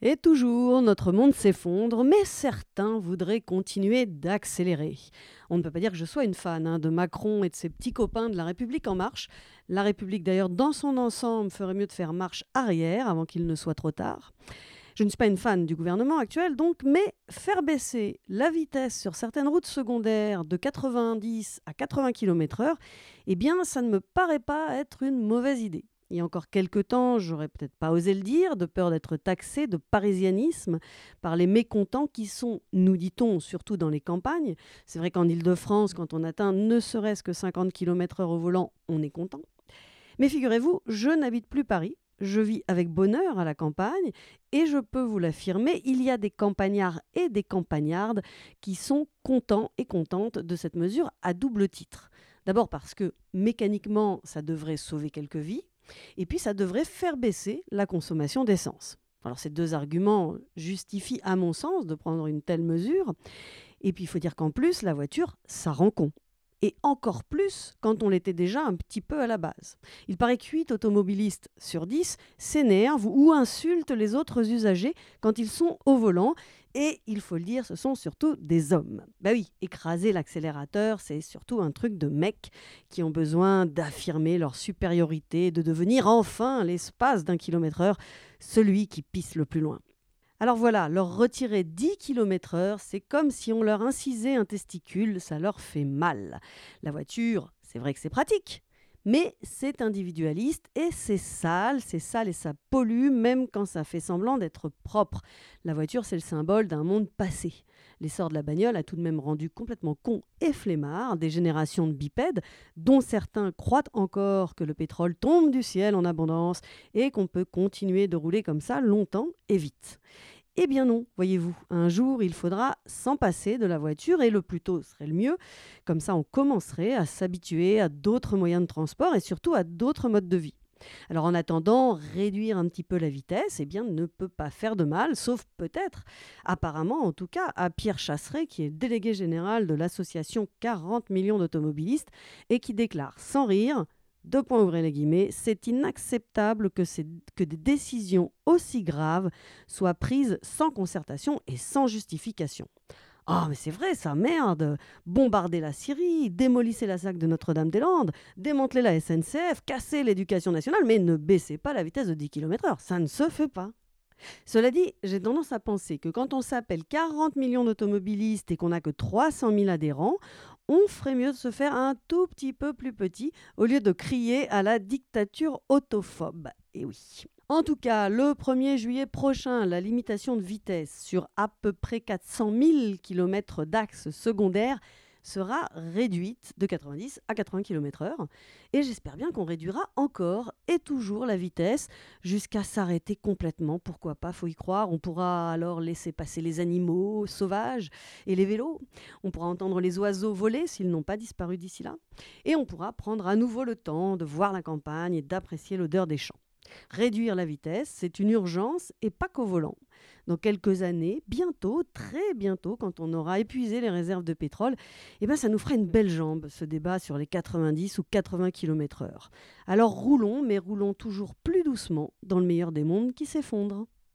Et toujours, notre monde s'effondre, mais certains voudraient continuer d'accélérer. On ne peut pas dire que je sois une fan hein, de Macron et de ses petits copains de La République en marche. La République, d'ailleurs, dans son ensemble, ferait mieux de faire marche arrière avant qu'il ne soit trop tard. Je ne suis pas une fan du gouvernement actuel, donc, mais faire baisser la vitesse sur certaines routes secondaires de 90 à 80 km/h, eh bien, ça ne me paraît pas être une mauvaise idée. Il y a encore quelques temps, j'aurais peut-être pas osé le dire, de peur d'être taxé de parisianisme par les mécontents qui sont, nous dit-on, surtout dans les campagnes. C'est vrai qu'en Ile-de-France, quand on atteint ne serait-ce que 50 km/h au volant, on est content. Mais figurez-vous, je n'habite plus Paris. Je vis avec bonheur à la campagne et je peux vous l'affirmer, il y a des campagnards et des campagnardes qui sont contents et contentes de cette mesure à double titre. D'abord parce que mécaniquement, ça devrait sauver quelques vies, et puis, ça devrait faire baisser la consommation d'essence. Alors, ces deux arguments justifient, à mon sens, de prendre une telle mesure. Et puis, il faut dire qu'en plus, la voiture, ça rend con. Et encore plus quand on l'était déjà un petit peu à la base. Il paraît que 8 automobilistes sur 10 s'énervent ou insultent les autres usagers quand ils sont au volant et il faut le dire, ce sont surtout des hommes. Bah oui, écraser l'accélérateur, c'est surtout un truc de mecs qui ont besoin d'affirmer leur supériorité, de devenir enfin l'espace d'un kilomètre heure celui qui pisse le plus loin. Alors voilà, leur retirer 10 km/h, c'est comme si on leur incisait un testicule, ça leur fait mal. La voiture, c'est vrai que c'est pratique, mais c'est individualiste et c'est sale, c'est sale et ça pollue même quand ça fait semblant d'être propre. La voiture, c'est le symbole d'un monde passé. L'essor de la bagnole a tout de même rendu complètement con et flemmard des générations de bipèdes, dont certains croient encore que le pétrole tombe du ciel en abondance et qu'on peut continuer de rouler comme ça longtemps et vite. Eh bien non, voyez-vous, un jour il faudra s'en passer de la voiture et le plus tôt serait le mieux. Comme ça on commencerait à s'habituer à d'autres moyens de transport et surtout à d'autres modes de vie. Alors en attendant, réduire un petit peu la vitesse, eh bien, ne peut pas faire de mal, sauf peut-être, apparemment en tout cas, à Pierre Chasseret, qui est délégué général de l'association 40 millions d'automobilistes, et qui déclare sans rire deux points ouvrez les guillemets, c'est inacceptable que, que des décisions aussi graves soient prises sans concertation et sans justification. Ah, mais c'est vrai, ça, merde Bombarder la Syrie, démolissez la sac de Notre-Dame-des-Landes, démanteler la SNCF, casser l'éducation nationale, mais ne baissez pas la vitesse de 10 km/h. Ça ne se fait pas. Cela dit, j'ai tendance à penser que quand on s'appelle 40 millions d'automobilistes et qu'on n'a que 300 000 adhérents, on ferait mieux de se faire un tout petit peu plus petit au lieu de crier à la dictature autophobe. Et oui. En tout cas, le 1er juillet prochain, la limitation de vitesse sur à peu près 400 000 km d'axes secondaires sera réduite de 90 à 80 km/h. Et j'espère bien qu'on réduira encore et toujours la vitesse jusqu'à s'arrêter complètement. Pourquoi pas, faut y croire. On pourra alors laisser passer les animaux sauvages et les vélos. On pourra entendre les oiseaux voler s'ils n'ont pas disparu d'ici là. Et on pourra prendre à nouveau le temps de voir la campagne et d'apprécier l'odeur des champs. Réduire la vitesse, c'est une urgence et pas qu'au volant. Dans quelques années, bientôt, très bientôt, quand on aura épuisé les réserves de pétrole, eh ben, ça nous fera une belle jambe, ce débat sur les 90 ou 80 km/h. Alors roulons, mais roulons toujours plus doucement dans le meilleur des mondes qui s'effondre.